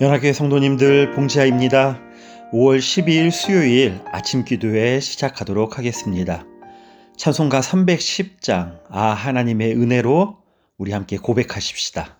연합교회 성도님들 봉지아입니다. 5월 12일 수요일 아침 기도회 시작하도록 하겠습니다. 찬송가 310장 아 하나님의 은혜로 우리 함께 고백하십시다.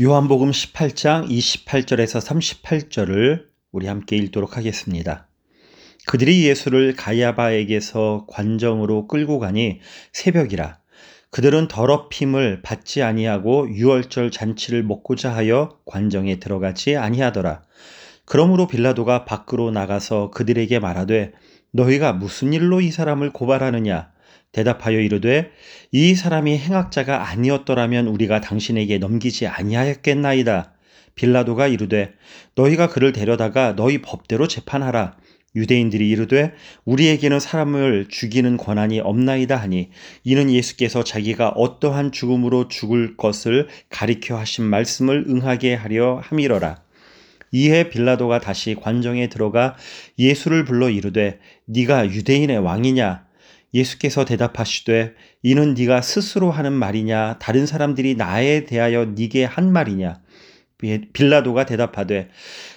요한복음 18장 28절에서 38절을 우리 함께 읽도록 하겠습니다. 그들이 예수를 가야바에게서 관정으로 끌고 가니 새벽이라 그들은 더럽힘을 받지 아니하고 유월절 잔치를 먹고자 하여 관정에 들어가지 아니하더라. 그러므로 빌라도가 밖으로 나가서 그들에게 말하되 너희가 무슨 일로 이 사람을 고발하느냐 대답하여 이르되 이 사람이 행악자가 아니었더라면 우리가 당신에게 넘기지 아니하였겠나이다. 빌라도가 이르되 너희가 그를 데려다가 너희 법대로 재판하라. 유대인들이 이르되 우리에게는 사람을 죽이는 권한이 없나이다 하니 이는 예수께서 자기가 어떠한 죽음으로 죽을 것을 가리켜 하신 말씀을 응하게 하려 함이러라. 이에 빌라도가 다시 관정에 들어가 예수를 불러 이르되 네가 유대인의 왕이냐 예수께서 대답하시되 이는 네가 스스로 하는 말이냐? 다른 사람들이 나에 대하여 네게 한 말이냐? 빌라도가 대답하되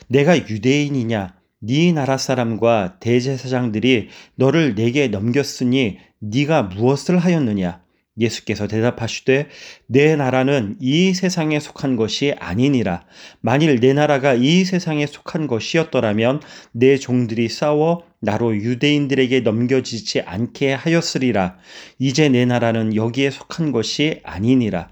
내가 유대인이냐? 네 나라 사람과 대제사장들이 너를 내게 넘겼으니 네가 무엇을 하였느냐 예수께서 대답하시되 내 나라는 이 세상에 속한 것이 아니니라. 만일 내 나라가 이 세상에 속한 것이었더라면 내 종들이 싸워 나로 유대인들에게 넘겨지지 않게 하였으리라. 이제 내 나라는 여기에 속한 것이 아니니라.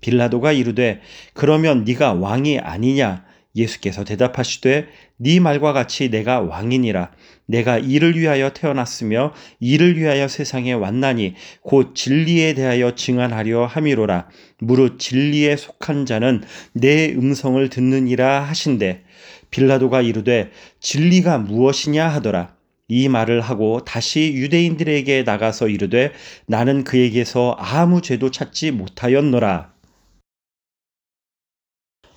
빌라도가 이르되 그러면 네가 왕이 아니냐 예수께서 대답하시되 네 말과 같이 내가 왕이니라. 내가 이를 위하여 태어났으며 이를 위하여 세상에 왔나니 곧 진리에 대하여 증언하려 함이로라. 무릇 진리에 속한 자는 내 음성을 듣느니라 하신대. 빌라도가 이르되 진리가 무엇이냐 하더라. 이 말을 하고 다시 유대인들에게 나가서 이르되 나는 그에게서 아무 죄도 찾지 못하였노라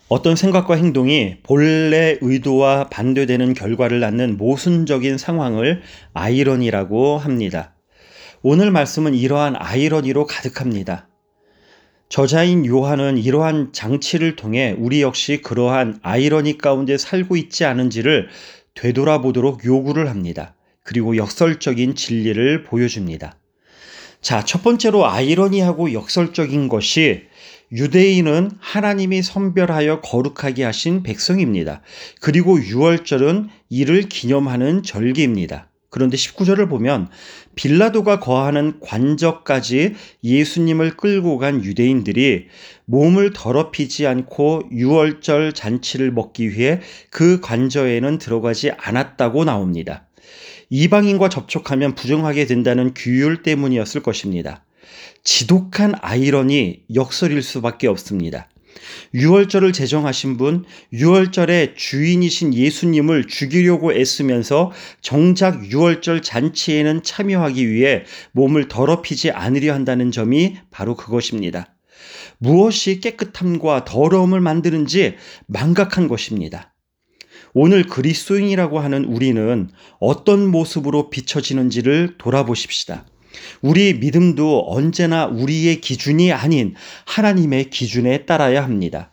어떤 생각과 행동이 본래 의도와 반대되는 결과를 낳는 모순적인 상황을 아이러니라고 합니다. 오늘 말씀은 이러한 아이러니로 가득합니다. 저자인 요한은 이러한 장치를 통해 우리 역시 그러한 아이러니 가운데 살고 있지 않은지를 되돌아보도록 요구를 합니다. 그리고 역설적인 진리를 보여줍니다. 자, 첫 번째로 아이러니하고 역설적인 것이 유대인은 하나님이 선별하여 거룩하게 하신 백성입니다. 그리고 유월절은 이를 기념하는 절기입니다. 그런데 19절을 보면 빌라도가 거하는 관저까지 예수님을 끌고 간 유대인들이 몸을 더럽히지 않고 유월절 잔치를 먹기 위해 그 관저에는 들어가지 않았다고 나옵니다. 이방인과 접촉하면 부정하게 된다는 규율 때문이었을 것입니다. 지독한 아이러니 역설일 수밖에 없습니다. 6월절을 제정하신 분, 6월절의 주인이신 예수님을 죽이려고 애쓰면서 정작 6월절 잔치에는 참여하기 위해 몸을 더럽히지 않으려 한다는 점이 바로 그것입니다. 무엇이 깨끗함과 더러움을 만드는지 망각한 것입니다. 오늘 그리스도인이라고 하는 우리는 어떤 모습으로 비춰지는지를 돌아보십시다. 우리 믿음도 언제나 우리의 기준이 아닌 하나님의 기준에 따라야 합니다.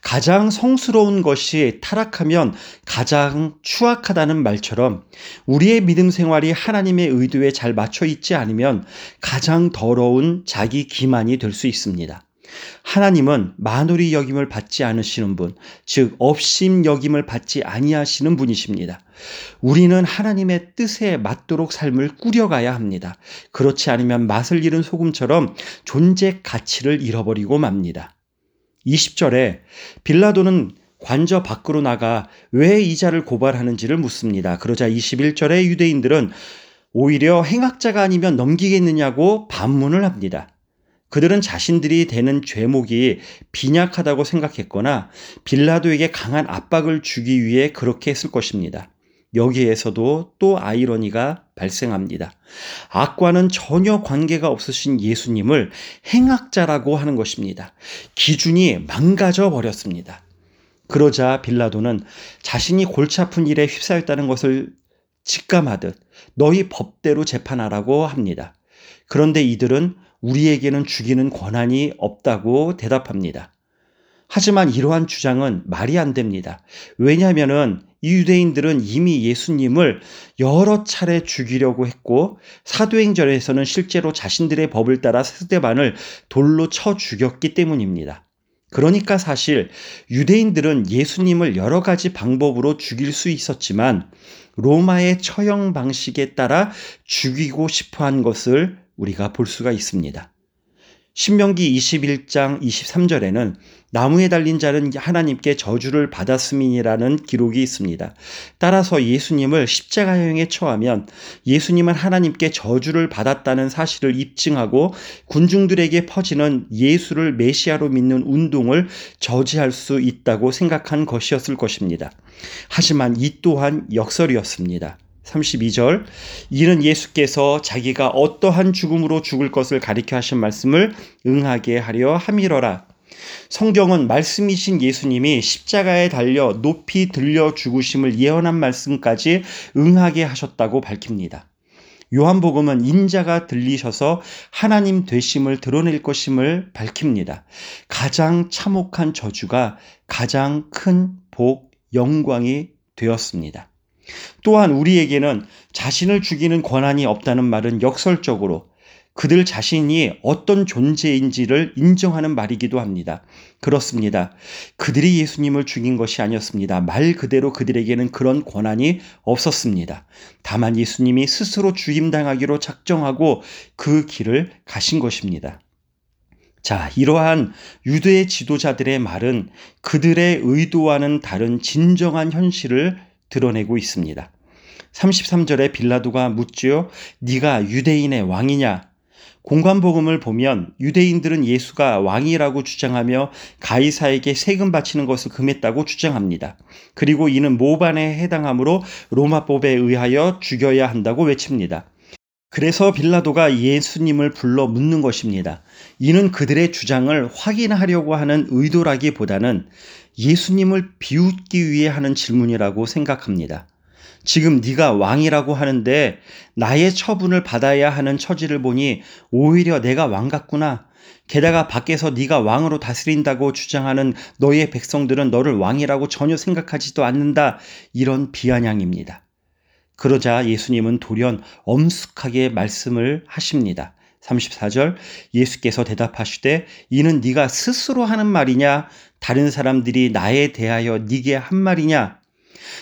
가장 성스러운 것이 타락하면 가장 추악하다는 말처럼 우리의 믿음 생활이 하나님의 의도에 잘 맞춰 있지 않으면 가장 더러운 자기 기만이 될 수 있습니다. 하나님은 만홀히 여김을 받지 않으시는 분, 즉 업심 여김을 받지 아니하시는 분이십니다. 우리는 하나님의 뜻에 맞도록 삶을 꾸려가야 합니다. 그렇지 않으면 맛을 잃은 소금처럼 존재 가치를 잃어버리고 맙니다. 20절에 빌라도는 관저 밖으로 나가 왜 이자를 고발하는지를 묻습니다. 그러자 21절에 유대인들은 오히려 행악자가 아니면 넘기겠느냐고 반문을 합니다. 그들은 자신들이 되는 죄목이 빈약하다고 생각했거나 빌라도에게 강한 압박을 주기 위해 그렇게 했을 것입니다. 여기에서도 또 아이러니가 발생합니다. 악과는 전혀 관계가 없으신 예수님을 행악자라고 하는 것입니다. 기준이 망가져 버렸습니다. 그러자 빌라도는 자신이 골치 아픈 일에 휩싸였다는 것을 직감하듯 너희 법대로 재판하라고 합니다. 그런데 이들은 우리에게는 죽이는 권한이 없다고 대답합니다. 하지만 이러한 주장은 말이 안 됩니다. 왜냐하면 이 유대인들은 이미 예수님을 여러 차례 죽이려고 했고 사도행전에서는 실제로 자신들의 법을 따라 스데반을 돌로 쳐 죽였기 때문입니다. 그러니까 사실 유대인들은 예수님을 여러 가지 방법으로 죽일 수 있었지만 로마의 처형 방식에 따라 죽이고 싶어 한 것을 우리가 볼 수가 있습니다. 신명기 21장 23절에는 나무에 달린 자는 하나님께 저주를 받았음이라는 기록이 있습니다. 따라서 예수님을 십자가형에 처하면 예수님은 하나님께 저주를 받았다는 사실을 입증하고 군중들에게 퍼지는 예수를 메시아로 믿는 운동을 저지할 수 있다고 생각한 것이었을 것입니다. 하지만 이 또한 역설이었습니다. 32절 이는 예수께서 자기가 어떠한 죽음으로 죽을 것을 가리켜 하신 말씀을 응하게 하려 함이러라. 성경은 말씀이신 예수님이 십자가에 달려 높이 들려 죽으심을 예언한 말씀까지 응하게 하셨다고 밝힙니다. 요한복음은 인자가 들리셔서 하나님 되심을 드러낼 것임을 밝힙니다. 가장 참혹한 저주가 가장 큰 복, 영광이 되었습니다. 또한 우리에게는 자신을 죽이는 권한이 없다는 말은 역설적으로 그들 자신이 어떤 존재인지를 인정하는 말이기도 합니다. 그렇습니다. 그들이 예수님을 죽인 것이 아니었습니다. 말 그대로 그들에게는 그런 권한이 없었습니다. 다만 예수님이 스스로 죽임당하기로 작정하고 그 길을 가신 것입니다. 자, 이러한 유대의 지도자들의 말은 그들의 의도와는 다른 진정한 현실을 드러내고 있습니다. 33절에 빌라도가 묻지요. 네가 유대인의 왕이냐? 공관복음을 보면 유대인들은 예수가 왕이라고 주장하며 가이사에게 세금 바치는 것을 금했다고 주장합니다. 그리고 이는 모반에 해당하므로 로마법에 의하여 죽여야 한다고 외칩니다. 그래서 빌라도가 예수님을 불러 묻는 것입니다. 이는 그들의 주장을 확인하려고 하는 의도라기보다는 예수님을 비웃기 위해 하는 질문이라고 생각합니다. 지금 네가 왕이라고 하는데 나의 처분을 받아야 하는 처지를 보니 오히려 내가 왕 같구나. 게다가 밖에서 네가 왕으로 다스린다고 주장하는 너의 백성들은 너를 왕이라고 전혀 생각하지도 않는다. 이런 비아냥입니다. 그러자 예수님은 돌연 엄숙하게 말씀을 하십니다. 34절 예수께서 대답하시되 이는 네가 스스로 하는 말이냐? 다른 사람들이 나에 대하여 네게 한 말이냐?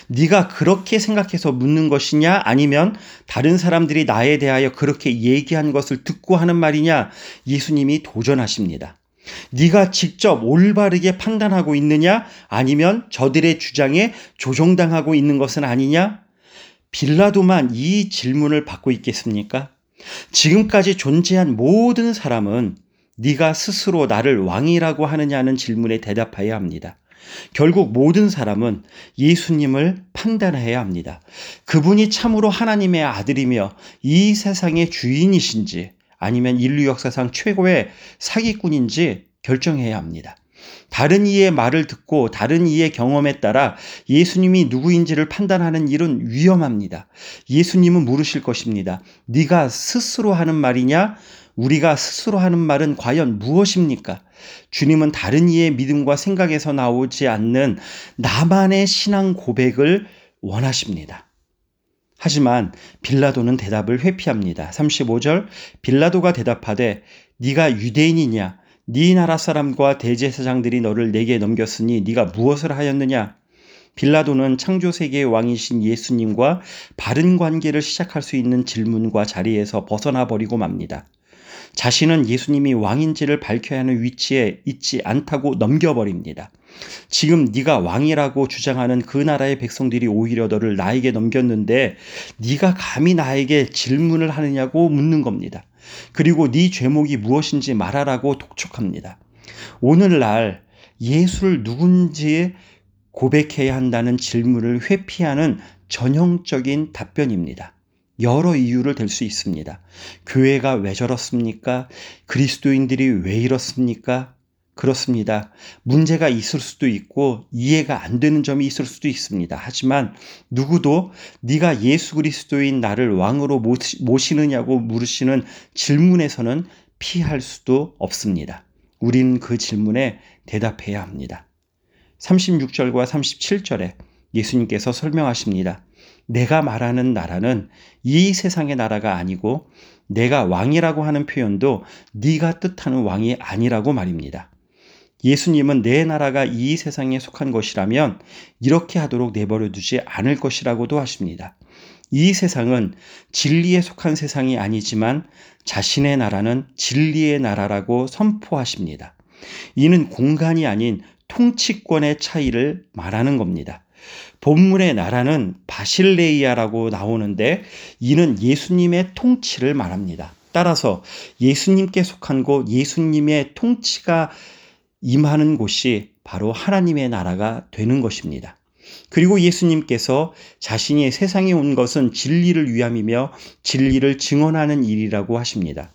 네가 그렇게 생각해서 묻는 것이냐? 아니면 다른 사람들이 나에 대하여 그렇게 얘기한 것을 듣고 하는 말이냐? 예수님이 도전하십니다. 네가 직접 올바르게 판단하고 있느냐? 아니면 저들의 주장에 조종당하고 있는 것은 아니냐? 빌라도만 이 질문을 받고 있겠습니까? 지금까지 존재한 모든 사람은 네가 스스로 나를 왕이라고 하느냐는 질문에 대답해야 합니다. 결국 모든 사람은 예수님을 판단해야 합니다. 그분이 참으로 하나님의 아들이며 이 세상의 주인이신지 아니면 인류 역사상 최고의 사기꾼인지 결정해야 합니다. 다른 이의 말을 듣고 다른 이의 경험에 따라 예수님이 누구인지를 판단하는 일은 위험합니다. 예수님은 물으실 것입니다. 네가 스스로 하는 말이냐? 우리가 스스로 하는 말은 과연 무엇입니까? 주님은 다른 이의 믿음과 생각에서 나오지 않는 나만의 신앙 고백을 원하십니다. 하지만 빌라도는 대답을 회피합니다. 35절 빌라도가 대답하되 네가 유대인이냐 네 나라 사람과 대제사장들이 너를 내게 넘겼으니 네가 무엇을 하였느냐 빌라도는 창조 세계의 왕이신 예수님과 바른 관계를 시작할 수 있는 질문과 자리에서 벗어나 버리고 맙니다. 자신은 예수님이 왕인지를 밝혀야 하는 위치에 있지 않다고 넘겨버립니다. 지금 네가 왕이라고 주장하는 그 나라의 백성들이 오히려 너를 나에게 넘겼는데 네가 감히 나에게 질문을 하느냐고 묻는 겁니다. 그리고 네 죄목이 무엇인지 말하라고 독촉합니다. 오늘날 예수를 누군지 고백해야 한다는 질문을 회피하는 전형적인 답변입니다. 여러 이유를 댈 수 있습니다. 교회가 왜 저렇습니까? 그리스도인들이 왜 이렇습니까? 그렇습니다. 문제가 있을 수도 있고 이해가 안 되는 점이 있을 수도 있습니다. 하지만 누구도 네가 예수 그리스도인 나를 왕으로 모시느냐고 물으시는 질문에서는 피할 수도 없습니다. 우린 그 질문에 대답해야 합니다. 36절과 37절에 예수님께서 설명하십니다. 내가 말하는 나라는 이 세상의 나라가 아니고 내가 왕이라고 하는 표현도 네가 뜻하는 왕이 아니라고 말입니다. 예수님은 내 나라가 이 세상에 속한 것이라면 이렇게 하도록 내버려 두지 않을 것이라고도 하십니다. 이 세상은 진리에 속한 세상이 아니지만 자신의 나라는 진리의 나라라고 선포하십니다. 이는 공간이 아닌 통치권의 차이를 말하는 겁니다. 본문의 나라는 바실레이아라고 나오는데 이는 예수님의 통치를 말합니다. 따라서 예수님께 속한 곳, 예수님의 통치가 임하는 곳이 바로 하나님의 나라가 되는 것입니다. 그리고 예수님께서 자신이 세상에 온 것은 진리를 위함이며 진리를 증언하는 일이라고 하십니다.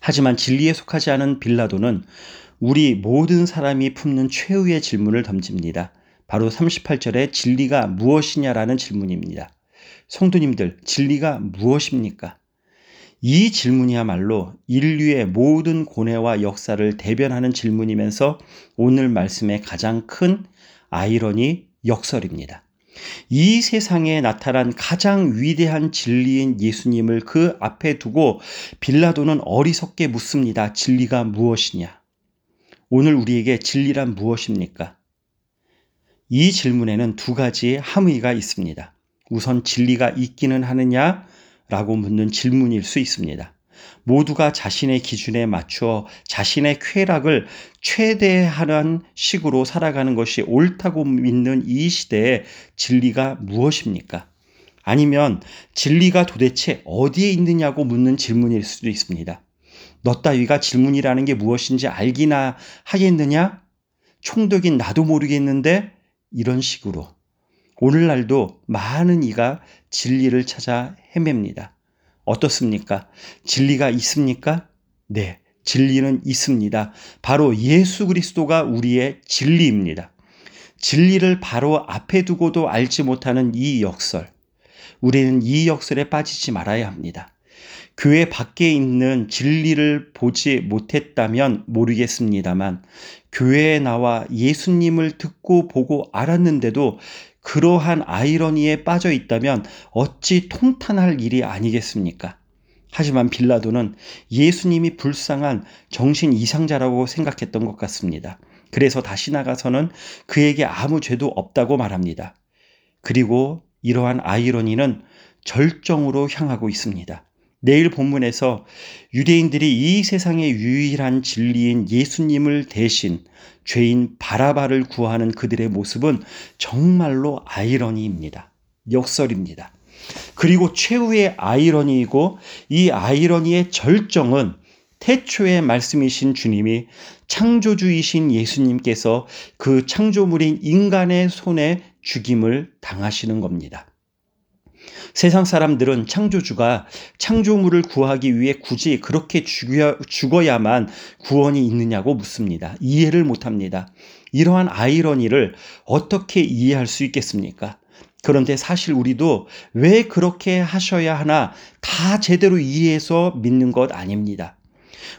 하지만 진리에 속하지 않은 빌라도는 우리 모든 사람이 품는 최후의 질문을 던집니다. 바로 38절에 진리가 무엇이냐라는 질문입니다. 성도님들, 진리가 무엇입니까? 이 질문이야말로 인류의 모든 고뇌와 역사를 대변하는 질문이면서 오늘 말씀의 가장 큰 아이러니 역설입니다. 이 세상에 나타난 가장 위대한 진리인 예수님을 그 앞에 두고 빌라도는 어리석게 묻습니다. 진리가 무엇이냐? 오늘 우리에게 진리란 무엇입니까? 이 질문에는 두 가지 함의가 있습니다. 우선 진리가 있기는 하느냐? 라고 묻는 질문일 수 있습니다. 모두가 자신의 기준에 맞추어 자신의 쾌락을 최대한 식으로 살아가는 것이 옳다고 믿는 이 시대에 진리가 무엇입니까? 아니면 진리가 도대체 어디에 있느냐고 묻는 질문일 수도 있습니다. 너 따위가 질문이라는 게 무엇인지 알기나 하겠느냐? 총독인 나도 모르겠는데 이런 식으로 오늘날도 많은 이가 진리를 찾아 헤맵니다. 어떻습니까? 진리가 있습니까? 네, 진리는 있습니다. 바로 예수 그리스도가 우리의 진리입니다. 진리를 바로 앞에 두고도 알지 못하는 이 역설. 우리는 이 역설에 빠지지 말아야 합니다. 교회 밖에 있는 진리를 보지 못했다면 모르겠습니다만, 교회에 나와 예수님을 듣고 보고 알았는데도 그러한 아이러니에 빠져 있다면 어찌 통탄할 일이 아니겠습니까? 하지만 빌라도는 예수님이 불쌍한 정신 이상자라고 생각했던 것 같습니다. 그래서 다시 나가서는 그에게 아무 죄도 없다고 말합니다. 그리고 이러한 아이러니는 절정으로 향하고 있습니다. 내일 본문에서 유대인들이 이 세상의 유일한 진리인 예수님을 대신 죄인 바라바를 구하는 그들의 모습은 정말로 아이러니입니다. 역설입니다. 그리고 최후의 아이러니이고 이 아이러니의 절정은 태초의 말씀이신 주님이 창조주이신 예수님께서 그 창조물인 인간의 손에 죽임을 당하시는 겁니다. 세상 사람들은 창조주가 창조물을 구하기 위해 굳이 그렇게 죽어야 만 구원이 있느냐고 묻습니다. 이해를 못합니다. 이러한 아이러니를 어떻게 이해할 수 있겠습니까? 그런데 사실 우리도 왜 그렇게 하셔야 하나 다 제대로 이해해서 믿는 것 아닙니다.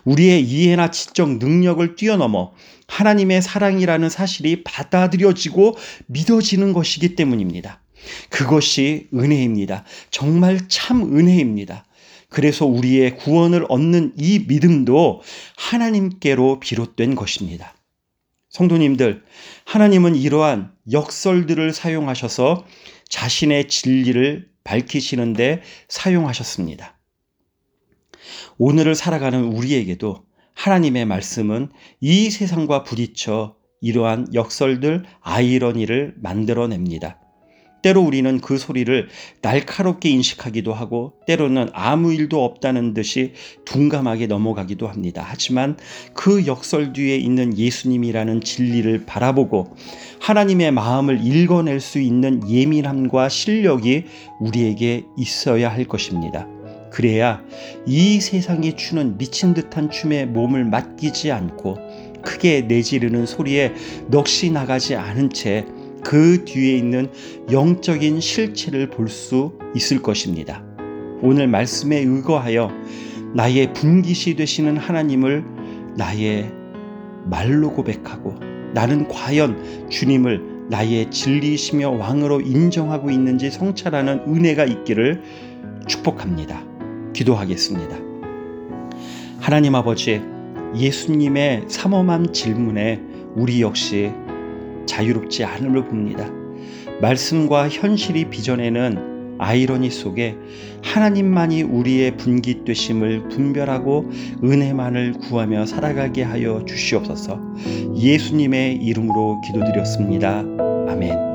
우리의 이해나 지적 능력을 뛰어넘어 하나님의 사랑이라는 사실이 받아들여지고 믿어지는 것이기 때문입니다. 그것이 은혜입니다. 정말 참 은혜입니다. 그래서 우리의 구원을 얻는 이 믿음도 하나님께로 비롯된 것입니다. 성도님들, 하나님은 이러한 역설들을 사용하셔서 자신의 진리를 밝히시는데 사용하셨습니다. 오늘을 살아가는 우리에게도 하나님의 말씀은 이 세상과 부딪혀 이러한 역설들, 아이러니를 만들어냅니다. 때로 우리는 그 소리를 날카롭게 인식하기도 하고 때로는 아무 일도 없다는 듯이 둔감하게 넘어가기도 합니다. 하지만 그 역설 뒤에 있는 예수님이라는 진리를 바라보고 하나님의 마음을 읽어낼 수 있는 예민함과 실력이 우리에게 있어야 할 것입니다. 그래야 이 세상이 추는 미친 듯한 춤에 몸을 맡기지 않고 크게 내지르는 소리에 넋이 나가지 않은 채 그 뒤에 있는 영적인 실체를 볼 수 있을 것입니다. 오늘 말씀에 의거하여 나의 분기시 되시는 하나님을 나의 말로 고백하고 나는 과연 주님을 나의 진리시며 왕으로 인정하고 있는지 성찰하는 은혜가 있기를 축복합니다. 기도하겠습니다. 하나님 아버지, 예수님의 삼엄한 질문에 우리 역시 자유롭지 않음을 봅니다. 말씀과 현실이 빚어내는 아이러니 속에 하나님만이 우리의 분깃되심을 분별하고 은혜만을 구하며 살아가게 하여 주시옵소서 예수님의 이름으로 기도드렸습니다. 아멘.